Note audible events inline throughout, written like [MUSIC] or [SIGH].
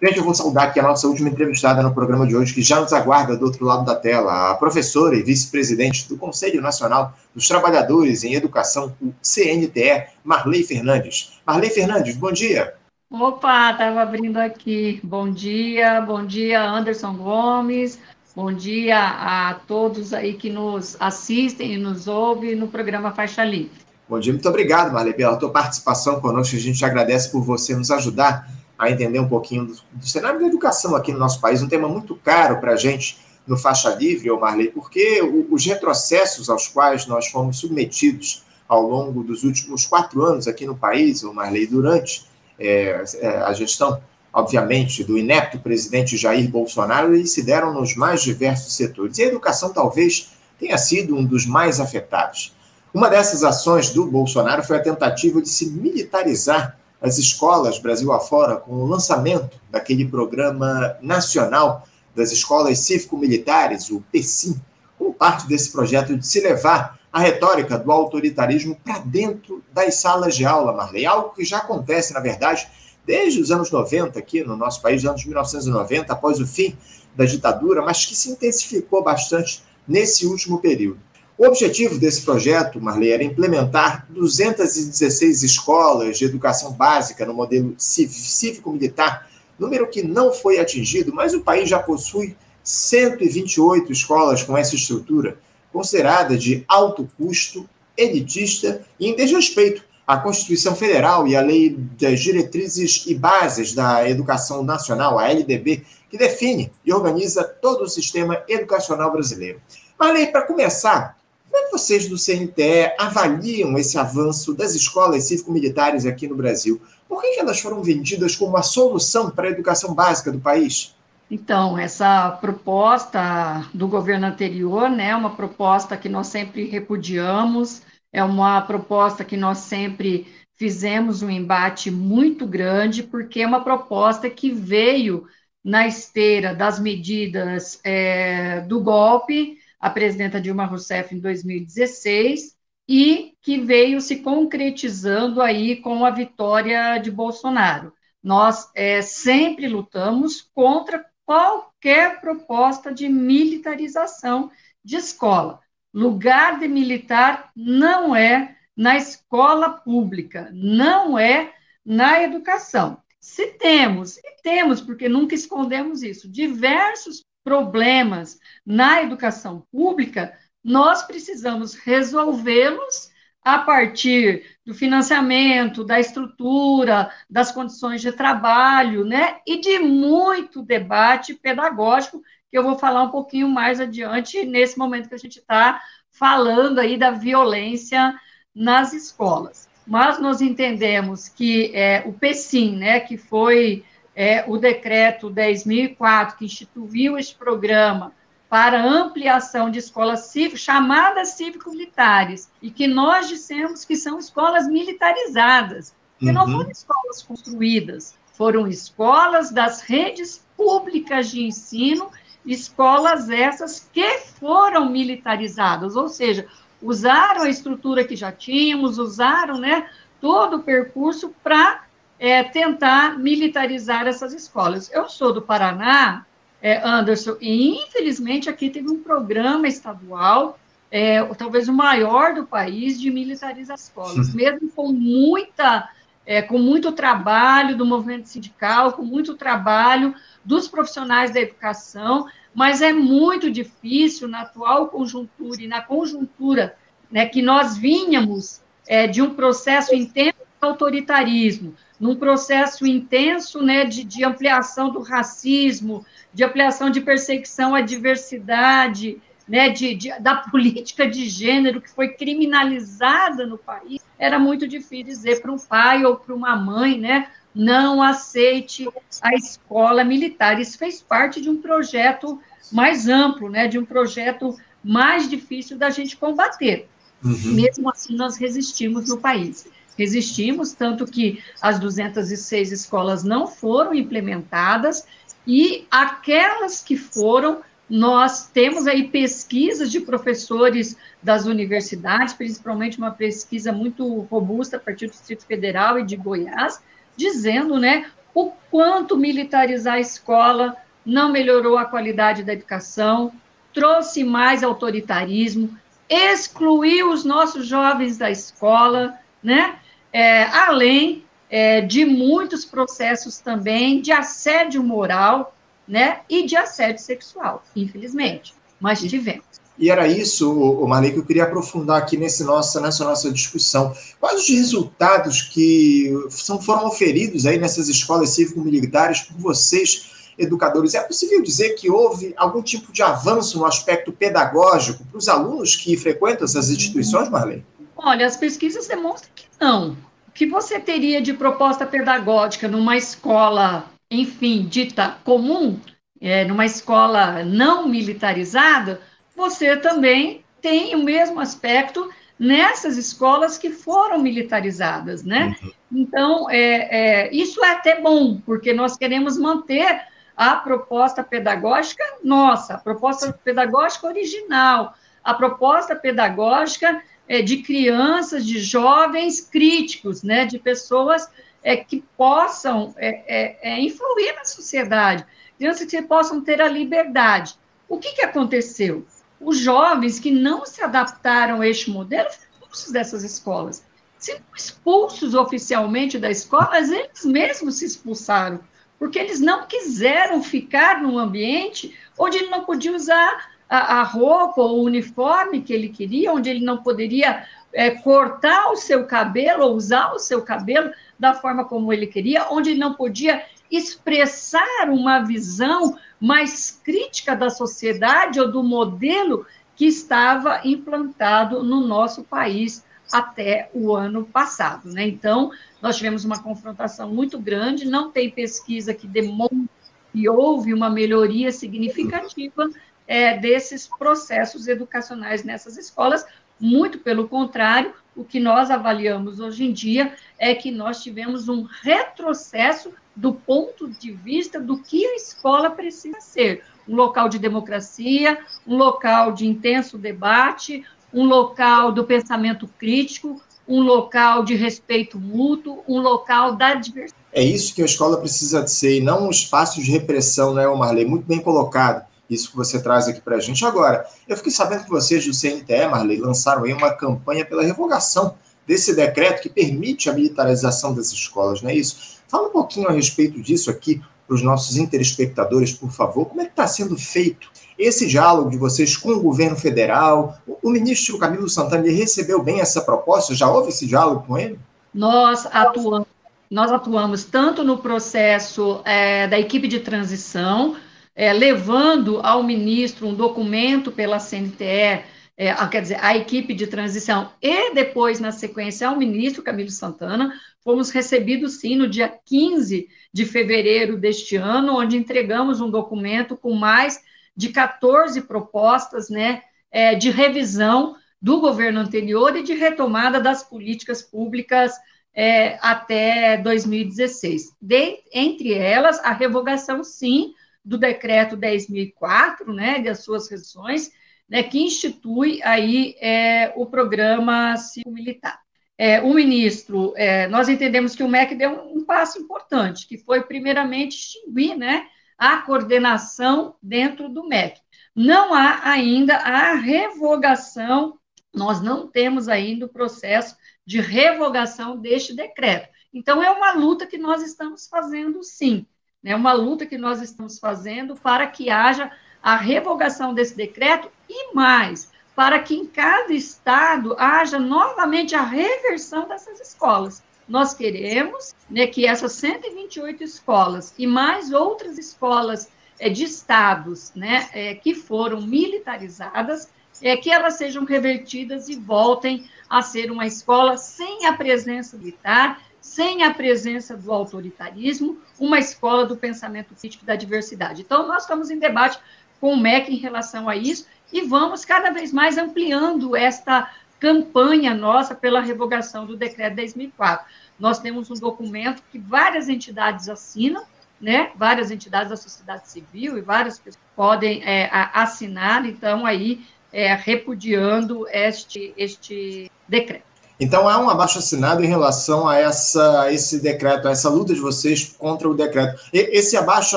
Gente, eu vou saudar aqui a nossa última entrevistada no programa de hoje, que já nos aguarda do outro lado da tela, a professora e vice-presidente do Conselho Nacional dos Trabalhadores em Educação, o CNTE, Marley Fernandes. Marley Fernandes, bom dia. Opa, estava abrindo aqui. Bom dia, bom dia, Anderson Gomes. Bom dia a todos aí que nos assistem e nos ouvem no programa Faixa Livre. Bom dia, muito obrigado, Marley, pela tua participação conosco. A gente agradece por você nos ajudar a entender um pouquinho do, do cenário da educação aqui no nosso país, um tema muito caro para a gente no Faixa Livre, Marley, porque os retrocessos aos quais nós fomos submetidos ao longo dos últimos quatro anos aqui no país, Marley, durante é, é, a gestão, obviamente, do inepto presidente Jair Bolsonaro, eles se deram nos mais diversos setores. E a educação talvez tenha sido um dos mais afetados. Uma dessas ações do Bolsonaro foi a tentativa de se militarizar as escolas Brasil afora com o lançamento daquele programa nacional das escolas cívico-militares, o PECIM, como parte desse projeto de se levar a retórica do autoritarismo para dentro das salas de aula, Marley, algo que já acontece, na verdade, desde os anos 90 aqui no nosso país, anos 1990, após o fim da ditadura, mas que se intensificou bastante nesse último período. O objetivo desse projeto, Marley, era implementar 216 escolas de educação básica no modelo cívico-militar, número que não foi atingido, mas o país já possui 128 escolas com essa estrutura, considerada de alto custo, elitista e em desrespeito à Constituição Federal e à Lei das Diretrizes e Bases da Educação Nacional, a LDB, que define e organiza todo o sistema educacional brasileiro. Marley, para começar, como é vocês do CNTE avaliam esse avanço das escolas cívico-militares aqui no Brasil? Por que elas foram vendidas como a solução para a educação básica do país? Então, essa proposta do governo anterior, né, uma proposta que nós sempre repudiamos, é uma proposta que nós sempre fizemos um embate muito grande, porque é uma proposta que veio na esteira das medidas é, do golpe, a presidenta Dilma Rousseff em 2016 e que veio se concretizando aí com a vitória de Bolsonaro. Nós é, sempre lutamos contra qualquer proposta de militarização de escola. Lugar de militar não é na escola pública, não é na educação. Se temos, e temos, porque nunca escondemos isso, diversos problemas na educação pública, nós precisamos resolvê-los a partir do financiamento, da estrutura, das condições de trabalho, né? E de muito debate pedagógico, que eu vou falar um pouquinho mais adiante, nesse momento que a gente está falando aí da violência nas escolas. Mas nós entendemos que é, o PECIM, né, que foi é, o decreto 10.004, que instituiu este programa para ampliação de escolas cívicas, chamadas cívico-militares, e que nós dissemos que são escolas militarizadas, que uhum. não foram escolas construídas, foram escolas das redes públicas de ensino, escolas essas que foram militarizadas, ou seja, usaram a estrutura que já tínhamos, usaram né, todo o percurso para é, tentar militarizar essas escolas. Eu sou do Paraná, é, Anderson, e infelizmente aqui teve um programa estadual, é, talvez o maior do país, de militarizar as escolas, mesmo com muita, é, com muito trabalho do movimento sindical, com muito trabalho dos profissionais da educação, mas é muito difícil na atual conjuntura e na conjuntura né, que nós vinhamos é, de um processo intenso autoritarismo, num processo intenso né, de, de ampliação do racismo, de ampliação de perseguição à diversidade, né, de, de, da política de gênero que foi criminalizada no país, era muito difícil dizer para um pai ou para uma mãe, né, não aceite a escola militar. Isso fez parte de um projeto mais amplo, né, de um projeto mais difícil da gente combater. Uhum. Mesmo assim, nós resistimos no país resistimos, tanto que as 206 escolas não foram implementadas, e aquelas que foram, nós temos aí pesquisas de professores das universidades, principalmente uma pesquisa muito robusta a partir do Distrito Federal e de Goiás, dizendo, né, o quanto militarizar a escola não melhorou a qualidade da educação, trouxe mais autoritarismo, excluiu os nossos jovens da escola, né? É, além é, de muitos processos também de assédio moral, né? E de assédio sexual, infelizmente. Mas tivemos. E era isso, o Marley, que eu queria aprofundar aqui nesse nossa, nessa nossa discussão. Quais os resultados que são, foram oferidos aí nessas escolas cívico-militares por vocês, educadores? É possível dizer que houve algum tipo de avanço no aspecto pedagógico para os alunos que frequentam essas instituições, Marley? Olha, as pesquisas demonstram que não. O que você teria de proposta pedagógica numa escola, enfim, dita comum, é, numa escola não militarizada, você também tem o mesmo aspecto nessas escolas que foram militarizadas, né? Uhum. Então, é, é, isso é até bom, porque nós queremos manter a proposta pedagógica nossa, a proposta pedagógica original, a proposta pedagógica é, de crianças, de jovens críticos, né? De pessoas é, que possam é, é, é influir na sociedade, crianças que possam ter a liberdade. O que, que aconteceu? os jovens que não se adaptaram a este modelo foram expulsos dessas escolas. Se não expulsos oficialmente da escola, eles mesmos se expulsaram, porque eles não quiseram ficar num ambiente onde não podia usar a, a roupa ou o uniforme que ele queria, onde ele não poderia é, cortar o seu cabelo ou usar o seu cabelo da forma como ele queria, onde ele não podia expressar uma visão mais crítica da sociedade ou do modelo que estava implantado no nosso país até o ano passado. Né? Então, nós tivemos uma confrontação muito grande, não tem pesquisa que demonstre que houve uma melhoria significativa é, desses processos educacionais nessas escolas, muito pelo contrário, o que nós avaliamos hoje em dia é que nós tivemos um retrocesso do ponto de vista do que a escola precisa ser. Um local de democracia, um local de intenso debate, um local do pensamento crítico, um local de respeito mútuo, um local da diversidade. É isso que a escola precisa de ser, e não um espaço de repressão, né, Marley? Muito bem colocado isso que você traz aqui para a gente. Agora, eu fiquei sabendo que vocês do CNTE, Marley, lançaram aí uma campanha pela revogação desse decreto que permite a militarização das escolas, não é isso? Fala um pouquinho a respeito disso aqui para os nossos interespectadores, por favor. Como é que está sendo feito esse diálogo de vocês com o governo federal? O ministro Camilo Santana recebeu bem essa proposta? Já houve esse diálogo com ele? Nós atuamos, nós atuamos tanto no processo é, da equipe de transição, é, levando ao ministro um documento pela CNTE é, quer dizer, a equipe de transição e depois, na sequência, ao ministro Camilo Santana, fomos recebidos, sim, no dia 15 de fevereiro deste ano, onde entregamos um documento com mais de 14 propostas, né, é, de revisão do governo anterior e de retomada das políticas públicas é, até 2016. De, entre elas, a revogação, sim, do decreto 10.004, né, das suas restrições, né, que institui aí é, o programa civil-militar. É, o ministro, é, nós entendemos que o MEC deu um, um, passo importante, que foi, primeiramente, extinguir né, a coordenação dentro do MEC. Não há ainda a revogação, nós não temos ainda o processo de revogação deste decreto. Então, é uma luta que nós estamos fazendo, sim. É uma luta que nós estamos fazendo para que haja a revogação desse decreto e mais, para que em cada estado haja novamente a reversão dessas escolas. Nós queremos né, que essas 128 escolas e mais outras escolas é, de estados né, é, que foram militarizadas, é, que elas sejam revertidas e voltem a ser uma escola sem a presença militar, sem a presença do autoritarismo, uma escola do pensamento crítico da diversidade. Então, nós estamos em debate com o MEC em relação a isso e vamos cada vez mais ampliando esta campanha nossa pela revogação do decreto 10.004. Nós temos um documento que várias entidades assinam, né? Várias entidades da sociedade civil e várias pessoas podem é, assinar, então aí é, repudiando este este decreto. Então há um abaixo assinado em relação a essa esse decreto, a essa luta de vocês contra o decreto. E, esse abaixo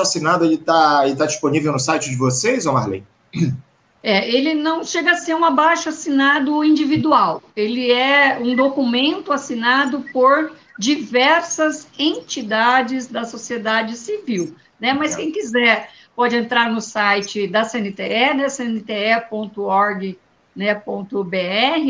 assinado ele está tá disponível no site de vocês, ou Marlene? É, ele não chega a ser um abaixo assinado individual. Ele é um documento assinado por diversas entidades da sociedade civil, né? Mas quem quiser pode entrar no site da CNTE, né? cnte.org.br né,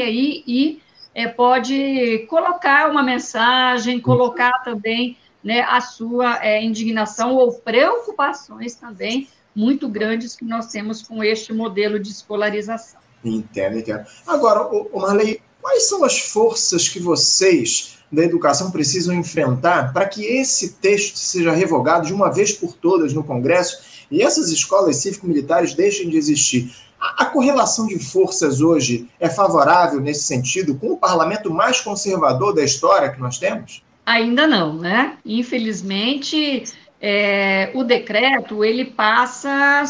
aí e é, pode colocar uma mensagem, colocar também né, a sua é, indignação ou preocupações também muito grandes que nós temos com este modelo de escolarização. Entendo, entendo. Agora, o Marley, quais são as forças que vocês da educação precisam enfrentar para que esse texto seja revogado de uma vez por todas no Congresso e essas escolas cívico-militares deixem de existir? A, correlação de forças hoje é favorável nesse sentido com o parlamento mais conservador da história que nós temos? Ainda não, né? Infelizmente, é, o decreto ele passa,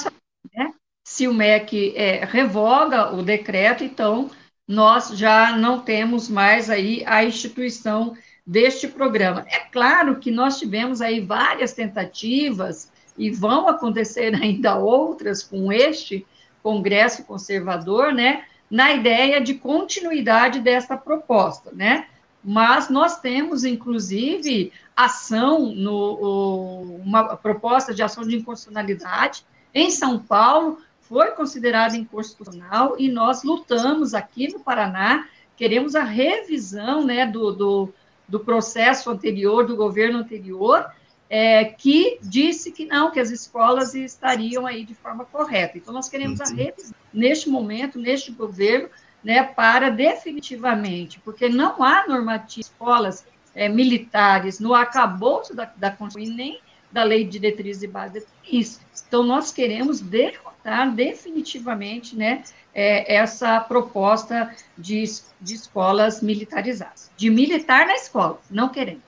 né? se o MEC é, revoga o decreto, então nós já não temos mais aí a instituição deste programa. É claro que nós tivemos aí várias tentativas e vão acontecer [LAUGHS] ainda outras com este Congresso Conservador, né, na ideia de continuidade dessa proposta, né? Mas nós temos, inclusive, ação, no, uma proposta de ação de inconstitucionalidade em São Paulo, foi considerada inconstitucional e nós lutamos aqui no Paraná, queremos a revisão né, do, do, do processo anterior, do governo anterior, é, que disse que não, que as escolas estariam aí de forma correta. Então, nós queremos a revisão neste momento, neste governo, né, para definitivamente, porque não há normativa escolas é, militares no acabouço da, da Constituição, nem da Lei de Diretrizes e Bases isso. Então, nós queremos derrotar definitivamente né, é, essa proposta de, de escolas militarizadas. De militar na escola, não queremos.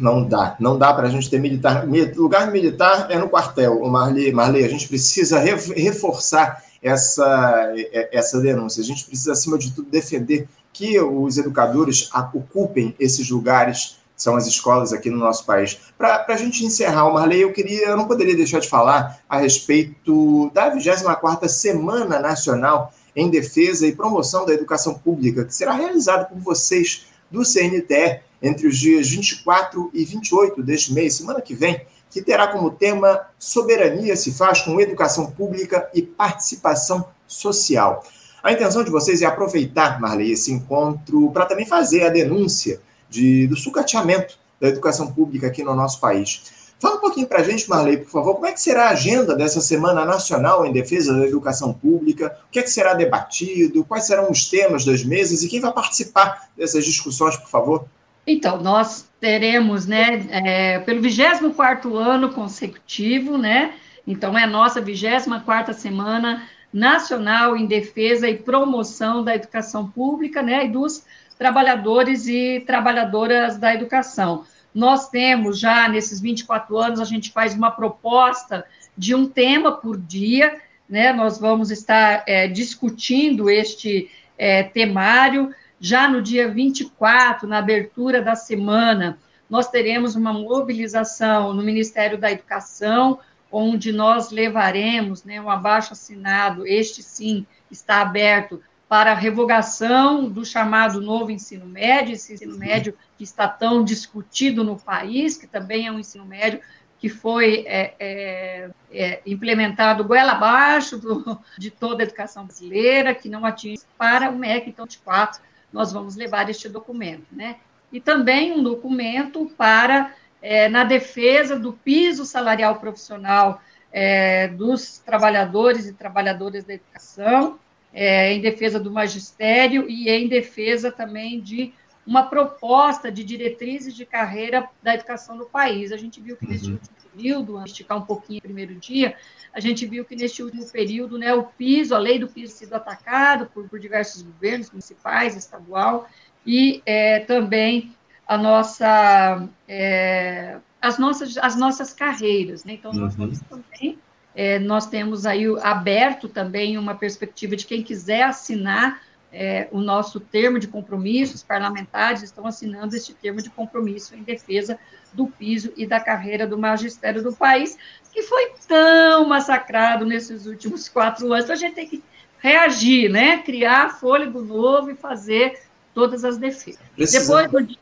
Não dá, não dá para a gente ter militar. Lugar militar é no quartel, Marley. Marley, a gente precisa reforçar essa, essa denúncia. A gente precisa, acima de tudo, defender que os educadores ocupem esses lugares, são as escolas aqui no nosso país. Para a gente encerrar, Marley, eu queria, eu não poderia deixar de falar a respeito da 24ª Semana Nacional em Defesa e Promoção da Educação Pública, que será realizada por vocês do CNTE entre os dias 24 e 28 deste mês, semana que vem, que terá como tema Soberania se faz com educação pública e participação social. A intenção de vocês é aproveitar, Marley, esse encontro para também fazer a denúncia de, do sucateamento da educação pública aqui no nosso país. Fala um pouquinho para a gente, Marley, por favor, como é que será a agenda dessa Semana Nacional em Defesa da Educação Pública? O que é que será debatido? Quais serão os temas das mesas? E quem vai participar dessas discussões, por favor? Então, nós teremos, né, é, pelo 24º ano consecutivo, né, então é a nossa 24ª Semana Nacional em Defesa e Promoção da Educação Pública, né, e dos trabalhadores e trabalhadoras da educação. Nós temos já, nesses 24 anos, a gente faz uma proposta de um tema por dia, né, nós vamos estar é, discutindo este é, temário, já no dia 24, na abertura da semana, nós teremos uma mobilização no Ministério da Educação, onde nós levaremos né, um abaixo assinado, este sim está aberto para a revogação do chamado novo ensino médio, esse ensino médio que está tão discutido no país, que também é um ensino médio que foi é, é, é, implementado goela abaixo do, de toda a educação brasileira, que não atinge para o MEC, então, de fato, nós vamos levar este documento, né? E também um documento para, é, na defesa do piso salarial profissional é, dos trabalhadores e trabalhadoras da educação, é, em defesa do magistério e em defesa também de uma proposta de diretrizes de carreira da educação no país. A gente viu que neste uhum. último período, vamos esticar um pouquinho o primeiro dia, a gente viu que neste último período, né, o piso, a lei do piso sido atacado por, por diversos governos municipais, estadual, e é, também a nossa, é, as, nossas, as nossas carreiras. Né? Então, nós uhum. também, é, nós temos aí aberto também uma perspectiva de quem quiser assinar é, o nosso termo de compromisso, os parlamentares estão assinando este termo de compromisso em defesa do piso e da carreira do magistério do país, que foi tão massacrado nesses últimos [LAUGHS] quatro anos. Então, a gente tem que reagir, né? criar fôlego novo e fazer todas as defesas. Depois do dia.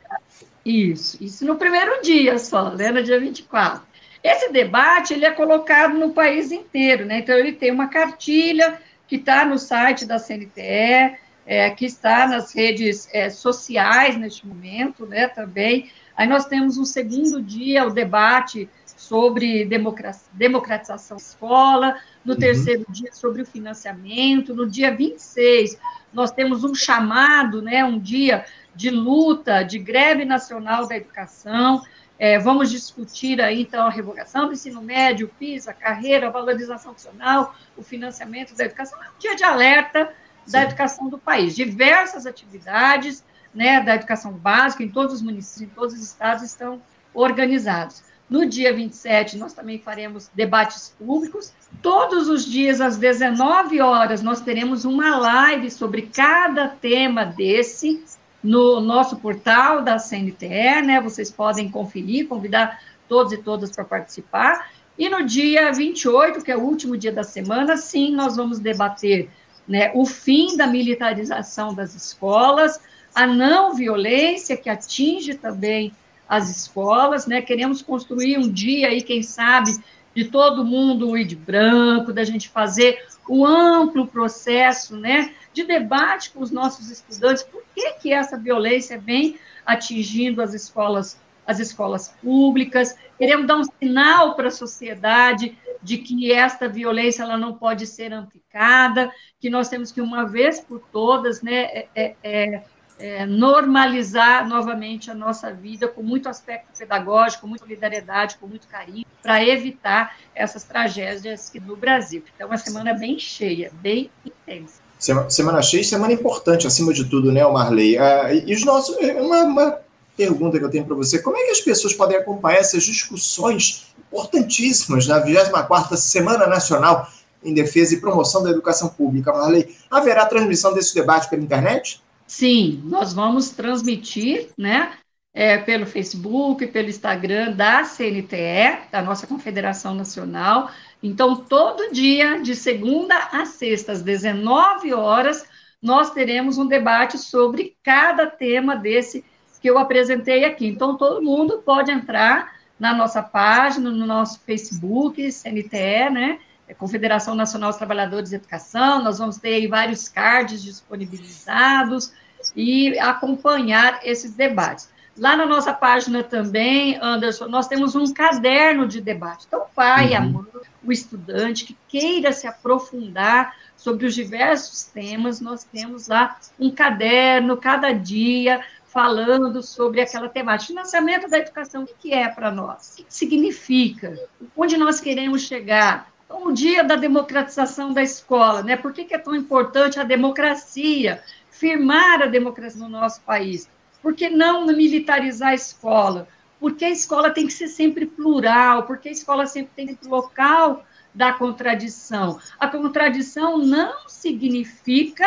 Isso, isso no primeiro dia só, né? no dia 24. Esse debate ele é colocado no país inteiro, né? Então, ele tem uma cartilha que está no site da CNTE, é, que está nas redes é, sociais neste momento, né, também. Aí nós temos um segundo dia, o debate sobre democratização da escola, no uhum. terceiro dia sobre o financiamento, no dia 26 nós temos um chamado, né, um dia de luta, de greve nacional da educação, é, vamos discutir aí, então, a revogação do ensino médio, o PIS, a carreira, a valorização funcional, o financiamento da educação, é um dia de alerta da educação do país. Diversas atividades né, da educação básica em todos os municípios, em todos os estados estão organizados. No dia 27, nós também faremos debates públicos. Todos os dias, às 19 horas, nós teremos uma live sobre cada tema desse no nosso portal da CNTE, né? Vocês podem conferir, convidar todos e todas para participar. E no dia 28, que é o último dia da semana, sim, nós vamos debater né, o fim da militarização das escolas, a não violência que atinge também as escolas, né? Queremos construir um dia aí, quem sabe, de todo mundo ir de branco, da gente fazer um amplo processo, né, de debate com os nossos estudantes, por que que essa violência vem atingindo as escolas, as escolas públicas? Queremos dar um sinal para a sociedade de que esta violência ela não pode ser amplificada, que nós temos que uma vez por todas, né, é, é, é é, normalizar novamente a nossa vida com muito aspecto pedagógico, com muita solidariedade, com muito carinho, para evitar essas tragédias no Brasil. Então, é uma semana bem cheia, bem intensa. Semana cheia semana importante, acima de tudo, né, Marley? Ah, e os nossos. Uma, uma pergunta que eu tenho para você: como é que as pessoas podem acompanhar essas discussões importantíssimas na 24 Semana Nacional em Defesa e Promoção da Educação Pública, Marley? Haverá transmissão desse debate pela internet? Sim, nós vamos transmitir, né, é, pelo Facebook, pelo Instagram da CNTE, da nossa Confederação Nacional. Então, todo dia, de segunda a sexta, às 19 horas, nós teremos um debate sobre cada tema desse que eu apresentei aqui. Então, todo mundo pode entrar na nossa página, no nosso Facebook, CNTE, né? É Confederação Nacional dos Trabalhadores de Educação, nós vamos ter aí vários cards disponibilizados e acompanhar esses debates. Lá na nossa página também, Anderson, nós temos um caderno de debate. Então, pai, uhum. a mãe, o estudante que queira se aprofundar sobre os diversos temas, nós temos lá um caderno cada dia falando sobre aquela temática. Financiamento da educação, o que é para nós? O que significa? Onde nós queremos chegar? Então, o dia da democratização da escola, né? Por que, que é tão importante a democracia? Firmar a democracia no nosso país? Por que não militarizar a escola? Porque a escola tem que ser sempre plural, porque a escola sempre tem que ser local da contradição. A contradição não significa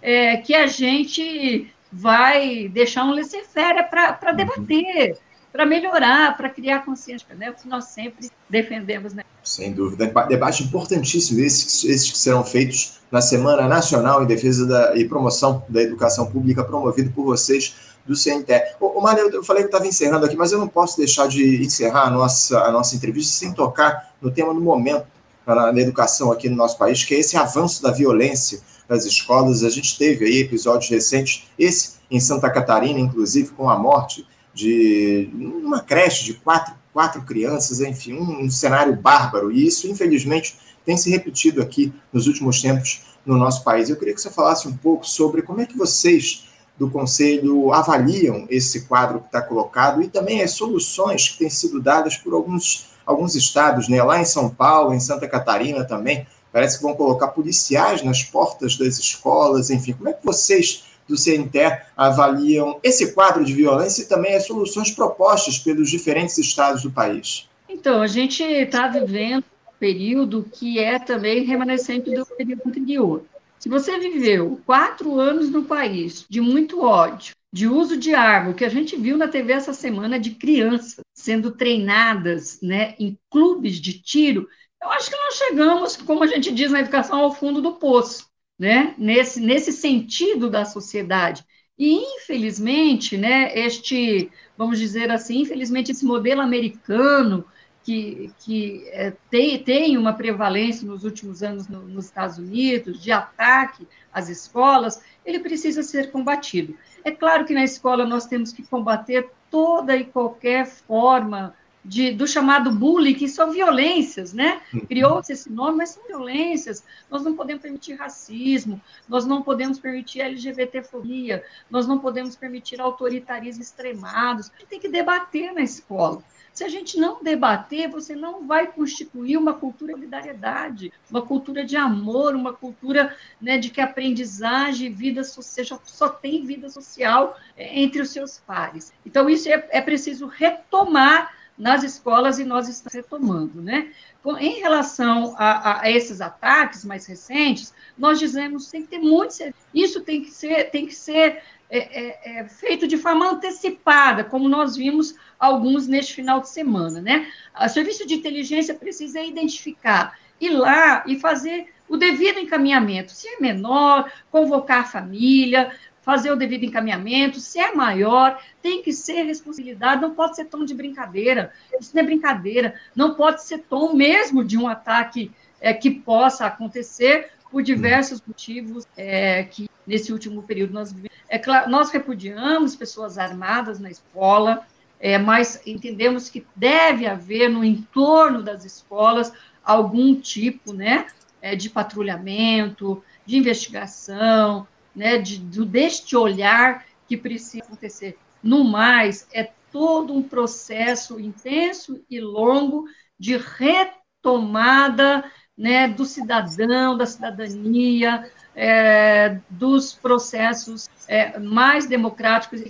é, que a gente vai deixar um laissez-faire para debater para melhorar, para criar consciência, né? O que nós sempre defendemos, né? Sem dúvida. Debate importantíssimo esses, esses que serão feitos na Semana Nacional em Defesa da, e Promoção da Educação Pública, promovido por vocês do CNTE. Ô, Mário, eu falei que estava encerrando aqui, mas eu não posso deixar de encerrar a nossa, a nossa entrevista sem tocar no tema do momento na, na educação aqui no nosso país, que é esse avanço da violência das escolas. A gente teve aí episódios recentes, esse em Santa Catarina, inclusive, com a morte de uma creche de quatro, quatro crianças, enfim, um, um cenário bárbaro. E isso, infelizmente, tem se repetido aqui nos últimos tempos no nosso país. Eu queria que você falasse um pouco sobre como é que vocês do Conselho avaliam esse quadro que está colocado e também as soluções que têm sido dadas por alguns, alguns estados, né? lá em São Paulo, em Santa Catarina também, parece que vão colocar policiais nas portas das escolas, enfim, como é que vocês do CNTE avaliam esse quadro de violência e também as soluções propostas pelos diferentes estados do país? Então, a gente está vivendo um período que é também remanescente do período anterior. Se você viveu quatro anos no país de muito ódio, de uso de arma, o que a gente viu na TV essa semana de crianças sendo treinadas né, em clubes de tiro, eu acho que nós chegamos, como a gente diz na educação, ao fundo do poço, né, nesse, nesse sentido da sociedade. E, infelizmente, né, este, vamos dizer assim, infelizmente, esse modelo americano, que, que é, tem, tem uma prevalência nos últimos anos no, nos Estados Unidos, de ataque às escolas, ele precisa ser combatido. É claro que na escola nós temos que combater toda e qualquer forma de, do chamado bullying, que são violências, né? Uhum. Criou-se esse nome, mas são violências. Nós não podemos permitir racismo, nós não podemos permitir LGBTfobia, nós não podemos permitir autoritarismo extremado. A gente tem que debater na escola. Se a gente não debater, você não vai constituir uma cultura de solidariedade, uma cultura de amor, uma cultura né, de que aprendizagem, vida social, só tem vida social é, entre os seus pares. Então, isso é, é preciso retomar nas escolas e nós estamos retomando, né? Em relação a, a, esses ataques mais recentes, nós dizemos que tem que ter muito. Isso tem que ser, tem que ser é, é, é, feito de forma antecipada, como nós vimos alguns neste final de semana, né? O serviço de inteligência precisa identificar, ir lá e fazer o devido encaminhamento. Se é menor, convocar a família, fazer o devido encaminhamento. Se é maior, tem que ser responsabilidade, não pode ser tom de brincadeira. Isso não é brincadeira, não pode ser tom mesmo de um ataque é, que possa acontecer por diversos motivos é, que nesse último período nós É claro, nós repudiamos pessoas armadas na escola, é, mas entendemos que deve haver no entorno das escolas algum tipo, né, é, de patrulhamento, de investigação, né, de, do, deste olhar que precisa acontecer. No mais, é todo um processo intenso e longo de retomada né, do cidadão, da cidadania, é, dos processos é, mais democráticos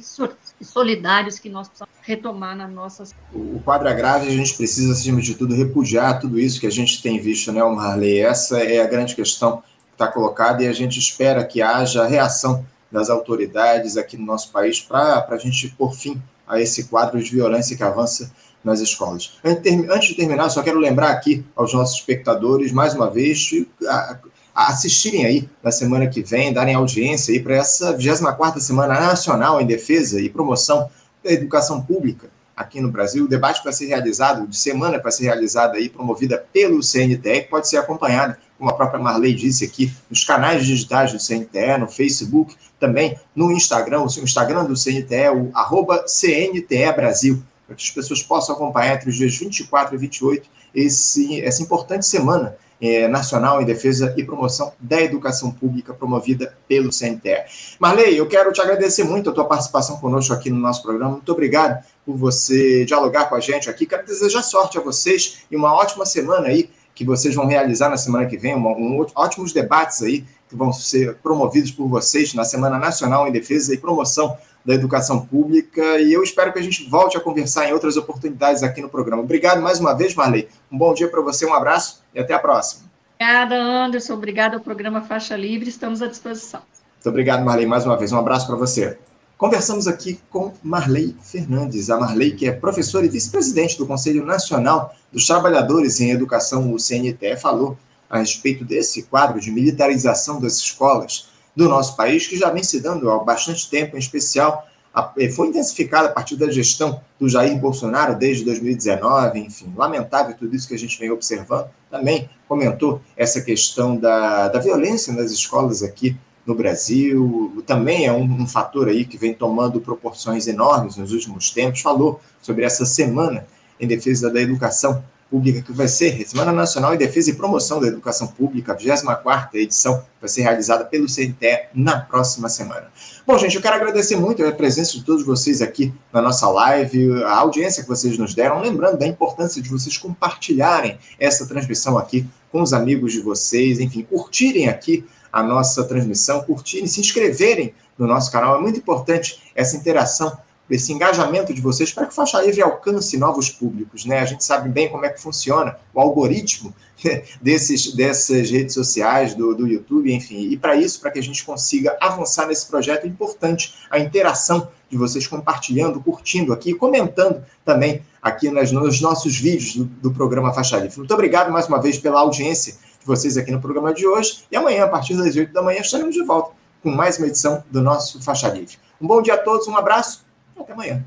e solidários que nós precisamos retomar nas nossas. O quadro grave, a gente precisa, acima de tudo, repudiar tudo isso que a gente tem visto, né, Marley? Essa é a grande questão está colocada e a gente espera que haja reação das autoridades aqui no nosso país para a gente pôr fim a esse quadro de violência que avança nas escolas. Antes de terminar, só quero lembrar aqui aos nossos espectadores, mais uma vez, a, a assistirem aí na semana que vem, darem audiência aí para essa 24ª Semana Nacional em Defesa e Promoção da Educação Pública aqui no Brasil. O debate vai ser realizado, de semana vai ser realizada aí, promovida pelo CNTE, pode ser acompanhada como a própria Marley disse aqui, nos canais digitais do CNTE, no Facebook, também no Instagram, o Instagram do CNTE, o arroba CNTE Brasil, para que as pessoas possam acompanhar entre os dias 24 e 28 esse, essa importante semana é, nacional em defesa e promoção da educação pública promovida pelo CNTE. Marley, eu quero te agradecer muito a tua participação conosco aqui no nosso programa. Muito obrigado por você dialogar com a gente aqui. Quero desejar sorte a vocês e uma ótima semana aí que vocês vão realizar na semana que vem, um, um, ótimos debates aí que vão ser promovidos por vocês na Semana Nacional em Defesa e Promoção da Educação Pública. E eu espero que a gente volte a conversar em outras oportunidades aqui no programa. Obrigado mais uma vez, Marley. Um bom dia para você, um abraço e até a próxima. Obrigada, Anderson. Obrigada ao programa Faixa Livre. Estamos à disposição. Muito obrigado, Marley, mais uma vez. Um abraço para você. Conversamos aqui com Marley Fernandes, a Marley que é professora e vice-presidente do Conselho Nacional dos Trabalhadores em Educação, o CNTE, falou a respeito desse quadro de militarização das escolas do nosso país, que já vem se dando há bastante tempo, em especial eh, foi intensificada a partir da gestão do Jair Bolsonaro desde 2019, enfim, lamentável tudo isso que a gente vem observando. Também comentou essa questão da, da violência nas escolas aqui no Brasil, também é um, um, fator aí que vem tomando proporções enormes nos últimos tempos. Falou sobre essa semana em defesa da educação pública que vai ser Semana Nacional em Defesa e Promoção da Educação Pública, a 24 edição, vai ser realizada pelo CNTE na próxima semana. Bom, gente, eu quero agradecer muito a presença de todos vocês aqui na nossa live, a audiência que vocês nos deram, lembrando da importância de vocês compartilharem essa transmissão aqui com os amigos de vocês, enfim, curtirem aqui a nossa transmissão, curtirem, se inscreverem no nosso canal. É muito importante essa interação esse engajamento de vocês para que o Faixa Livre alcance novos públicos. Né? A gente sabe bem como é que funciona o algoritmo [LAUGHS] desses, dessas redes sociais, do, do YouTube, enfim. E para isso, para que a gente consiga avançar nesse projeto, é importante a interação de vocês compartilhando, curtindo aqui, comentando também aqui nas, nos nossos vídeos do, do programa Faixa Livre. Muito obrigado mais uma vez pela audiência de vocês aqui no programa de hoje. E amanhã, a partir das 8 da manhã, estaremos de volta com mais uma edição do nosso Faixa Livre. Um bom dia a todos, um abraço até amanhã.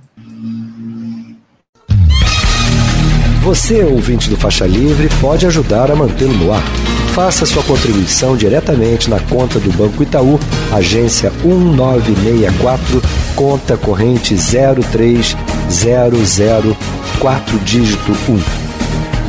Você, ouvinte do Faixa Livre, pode ajudar a mantê-lo no ar. Faça sua contribuição diretamente na conta do Banco Itaú, agência 1964, conta corrente 03004 dígito 1.